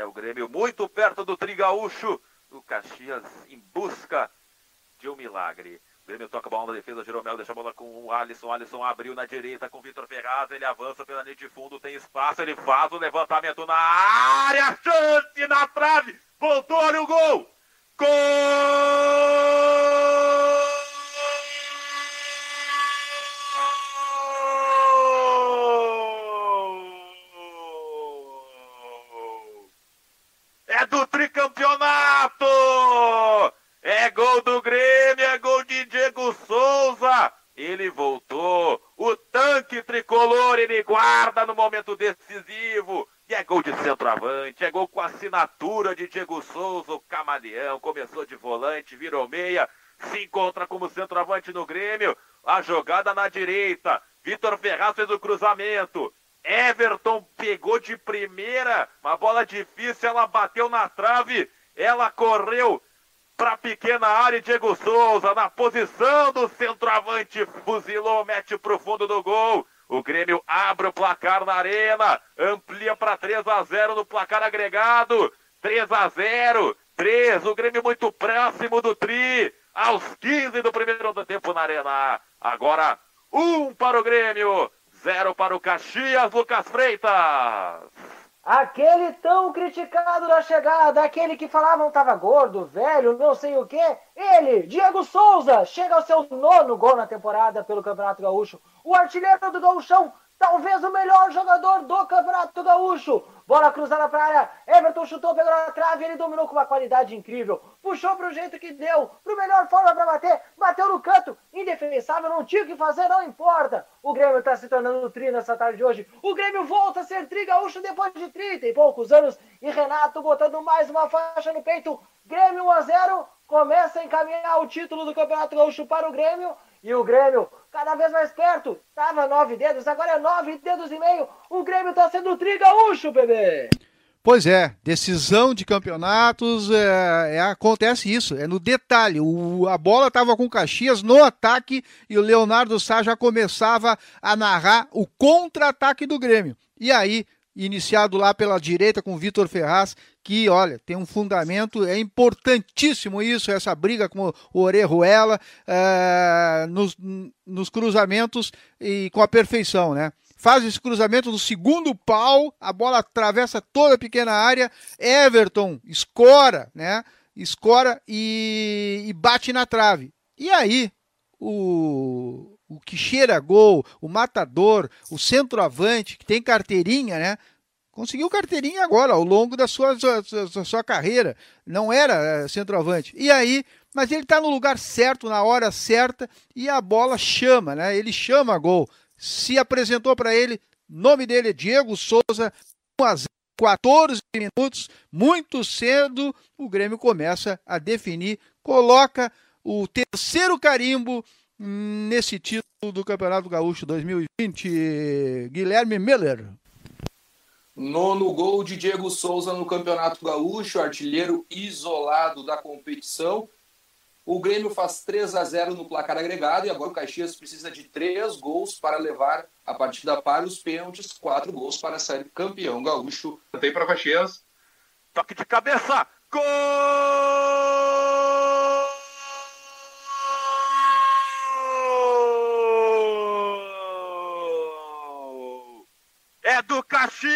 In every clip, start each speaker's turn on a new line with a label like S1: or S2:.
S1: É o Grêmio muito perto do Trigaúcho. O Caxias em busca de um milagre. O Grêmio toca a bola na defesa, Jeromel deixa a bola com o Alisson. Alisson abriu na direita com o Vitor Ferraz. Ele avança pela linha de fundo, tem espaço. Ele faz o levantamento na área. Chance na trave. Voltou, olha o gol. Gol! É do tricampeonato! É gol do Grêmio, é gol de Diego Souza. Ele voltou. O tanque tricolor ele guarda no momento decisivo. E é gol de centroavante, é gol com assinatura de Diego Souza, o camaleão. Começou de volante, virou meia, se encontra como centroavante no Grêmio. A jogada na direita. Vitor Ferraz fez o cruzamento. Everton pegou de primeira, uma bola difícil, ela bateu na trave, ela correu para a pequena área e Diego Souza na posição do centroavante, fuzilou, mete pro fundo do gol. O Grêmio abre o placar na arena, amplia para 3 a 0 no placar agregado. 3 a 0, 3, o Grêmio muito próximo do tri, aos 15 do primeiro tempo na arena. Agora, um para o Grêmio, zero para o Caxias, Lucas Freitas.
S2: Aquele tão criticado da chegada, aquele que falavam tava gordo, velho, não sei o que. Ele, Diego Souza, chega ao seu nono gol na temporada pelo Campeonato Gaúcho. O artilheiro do Gauchão, talvez o melhor jogador do Campeonato Gaúcho. Bola cruzada para a área, Everton chutou, pegou na trave, ele dominou com uma qualidade incrível. Puxou para o jeito que deu, para melhor forma para bater, bateu no canto, indefensável, não tinha o que fazer, não importa. O Grêmio está se tornando tri nessa tarde de hoje. O Grêmio volta a ser tri gaúcho depois de 30 e poucos anos. E Renato botando mais uma faixa no peito. Grêmio 1 a 0 começa a encaminhar o título do Campeonato Gaúcho para o Grêmio. E o Grêmio cada vez mais perto. Tava nove dedos, agora é nove dedos e meio. O Grêmio tá sendo tri gaúcho, bebê.
S3: Pois é, decisão de campeonatos, é, é, acontece isso, é no detalhe. O, a bola estava com o Caxias no ataque e o Leonardo Sá já começava a narrar o contra-ataque do Grêmio. E aí iniciado lá pela direita com o Vitor Ferraz, que, olha, tem um fundamento, é importantíssimo isso, essa briga com o Orejuela é, nos, nos cruzamentos e com a perfeição, né? Faz esse cruzamento no segundo pau, a bola atravessa toda a pequena área, Everton escora, né? Escora e, e bate na trave. E aí, o, o que cheira gol, o matador, o centroavante, que tem carteirinha, né? Conseguiu carteirinha agora, ao longo da sua, sua, sua carreira. Não era eh, centroavante. E aí, mas ele está no lugar certo, na hora certa, e a bola chama, né? Ele chama gol. Se apresentou para ele, nome dele é Diego Souza, 1 a 0, 14 minutos, muito cedo, o Grêmio começa a definir, coloca o terceiro carimbo nesse título do Campeonato Gaúcho 2020. Guilherme Miller.
S4: Nono gol de Diego Souza no Campeonato Gaúcho, artilheiro isolado da competição. O Grêmio faz 3 a 0 no placar agregado e agora o Caxias precisa de três gols para levar a partida para os pênaltis, quatro gols para sair campeão gaúcho.
S1: Tem para Caxias. Toque de cabeça. Gol! Do Caxias!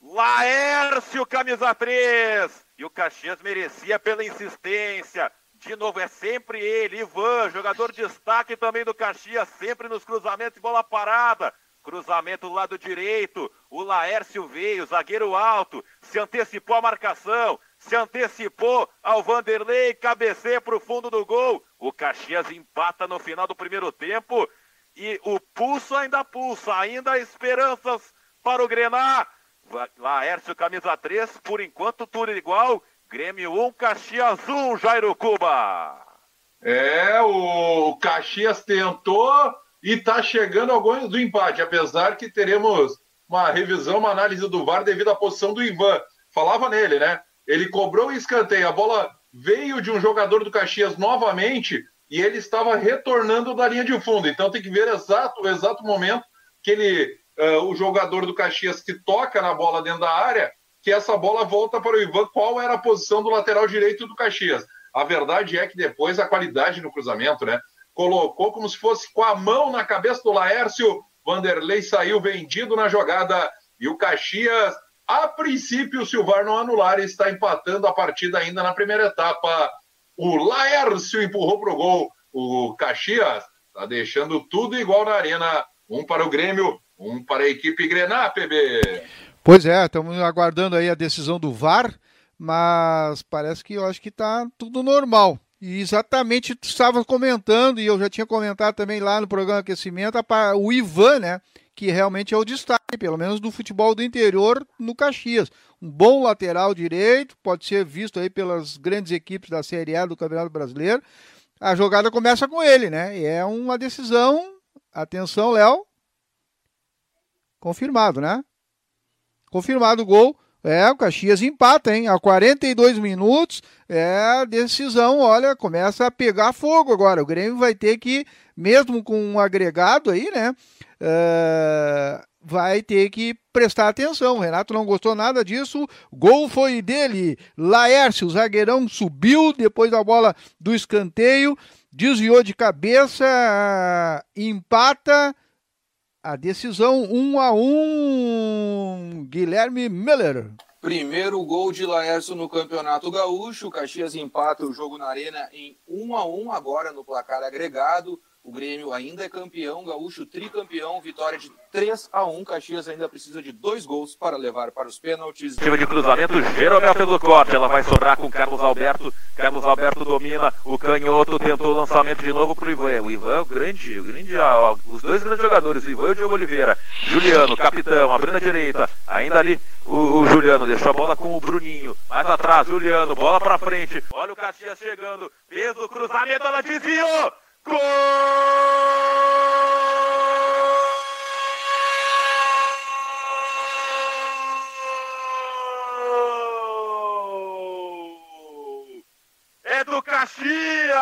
S1: Laércio, camisa 3. E o Caxias merecia pela insistência. De novo, é sempre ele, Ivan, jogador de destaque também do Caxias, sempre nos cruzamentos bola parada. Cruzamento do lado direito. O Laércio veio, zagueiro alto, se antecipou a marcação, se antecipou ao Vanderlei, cabeceia para o fundo do gol. O Caxias empata no final do primeiro tempo e o pulso ainda pulsa, ainda há esperanças para o Grenar. Laércio, camisa 3, por enquanto tudo igual. Grêmio 1, Caxias 1, Jairo Cuba.
S5: É, o Caxias tentou e está chegando ao gol do empate, apesar que teremos uma revisão, uma análise do VAR devido à posição do Ivan. Falava nele, né? Ele cobrou o escanteio, a bola veio de um jogador do Caxias novamente e ele estava retornando da linha de fundo. Então tem que ver exato, o exato momento que ele uh, o jogador do Caxias que toca na bola dentro da área, que essa bola volta para o Ivan. Qual era a posição do lateral direito do Caxias? A verdade é que depois a qualidade no cruzamento, né? Colocou como se fosse com a mão na cabeça do Laércio. Vanderlei saiu vendido na jogada e o Caxias, a princípio, se o VAR não anular, está empatando a partida ainda na primeira etapa. O Laércio empurrou para o gol. O Caxias está deixando tudo igual na arena. Um para o Grêmio, um para a equipe Grená, PB.
S3: Pois é, estamos aguardando aí a decisão do VAR, mas parece que eu acho que está tudo normal. E exatamente tu estava comentando, e eu já tinha comentado também lá no programa Aquecimento, o Ivan, né? Que realmente é o destaque, pelo menos do futebol do interior no Caxias. Um bom lateral direito, pode ser visto aí pelas grandes equipes da Série A do Campeonato Brasileiro. A jogada começa com ele, né? E é uma decisão. Atenção, Léo. Confirmado, né? Confirmado o gol. É, o Caxias empata, hein? A 42 minutos, é a decisão, olha, começa a pegar fogo agora. O Grêmio vai ter que, mesmo com um agregado aí, né? É, vai ter que prestar atenção. O Renato não gostou nada disso. Gol foi dele. Laércio, o zagueirão, subiu depois da bola do escanteio, desviou de cabeça, empata a decisão 1 um a 1 um, Guilherme Miller.
S4: Primeiro gol de Laércio no Campeonato Gaúcho. O Caxias empata o jogo na Arena em 1 um a 1 agora no placar agregado. O Grêmio ainda é campeão, Gaúcho tricampeão, vitória de 3 a 1 Caxias ainda precisa de dois gols para levar para os pênaltis.
S1: Time de cruzamento, Jeromel pelo corte, ela vai sobrar com Carlos Alberto. Carlos Alberto domina, o canhoto tentou o lançamento de novo para o Ivan. O Ivan, o grande, o grande, ó, os dois grandes jogadores, o Ivan e o Diogo Oliveira. Juliano, capitão, abrindo a direita, ainda ali o, o, Juliano deixou a bola com o Bruninho. Mais atrás, Juliano, bola para frente. Olha o Caxias chegando, fez o cruzamento, ela desviou. É do Caxias!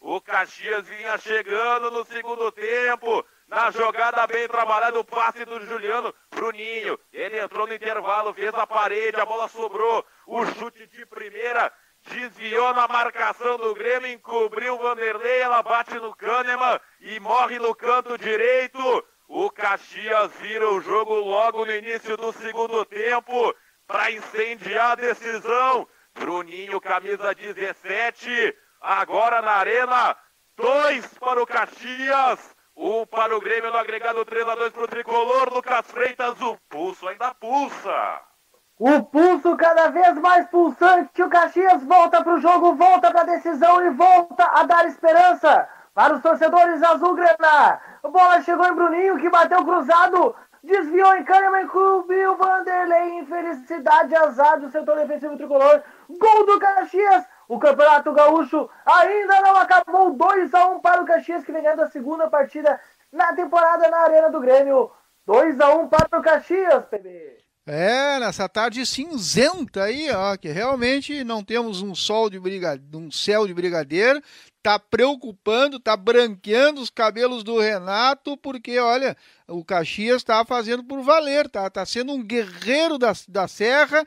S1: O Caxias vinha chegando no segundo tempo. Na jogada bem trabalhada, o passe do Juliano Bruninho. Ele entrou no intervalo, fez a parede, a bola sobrou. O chute de primeira desviou na marcação do Grêmio, encobriu o Vanderlei, ela bate no Kahneman e morre no canto direito. O Caxias vira o jogo logo no início do segundo tempo para incendiar a decisão. Bruninho, camisa 17, agora na arena, dois para o Caxias, um para o Grêmio no agregado 3 a 2 para o Tricolor. Lucas Freitas, o pulso ainda pulsa.
S2: O pulso cada vez mais pulsante. O Caxias volta para o jogo, volta para a decisão e volta a dar esperança para os torcedores azul-grená. A bola chegou em Bruninho, que bateu cruzado, desviou em Kahneman, cobriu Vanderlei. Infelicidade, azar do setor defensivo tricolor. Gol do Caxias. O Campeonato Gaúcho ainda não acabou. 2 a 1 para o Caxias, que vem ganhando a segunda partida na temporada na Arena do Grêmio. 2 a 1 para o Caxias, PB.
S3: É, nessa tarde cinzenta aí, ó, que realmente não temos um sol de brigadeiro, um céu de brigadeiro, tá preocupando, tá branqueando os cabelos do Renato, porque olha, o Caxias tá fazendo por valer, tá, tá sendo um guerreiro da, da serra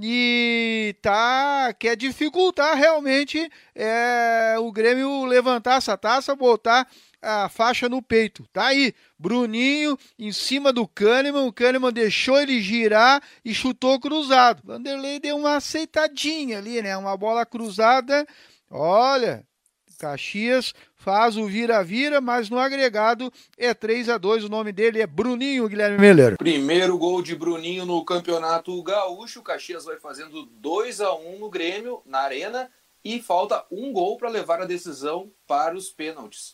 S3: e tá quer dificultar realmente é, o Grêmio levantar essa taça, botar a faixa no peito. Tá aí, Bruninho em cima do Kahneman, o Kahneman deixou ele girar e chutou cruzado. Vanderlei deu uma aceitadinha ali, né? Uma bola cruzada. Olha, Caxias faz o vira-vira, mas no agregado é 3 a 2 O nome dele é Bruninho Guilherme Miller.
S4: Primeiro gol de Bruninho no Campeonato Gaúcho. Caxias vai fazendo 2 a 1 no Grêmio, na Arena, e falta um gol para levar a decisão para os pênaltis.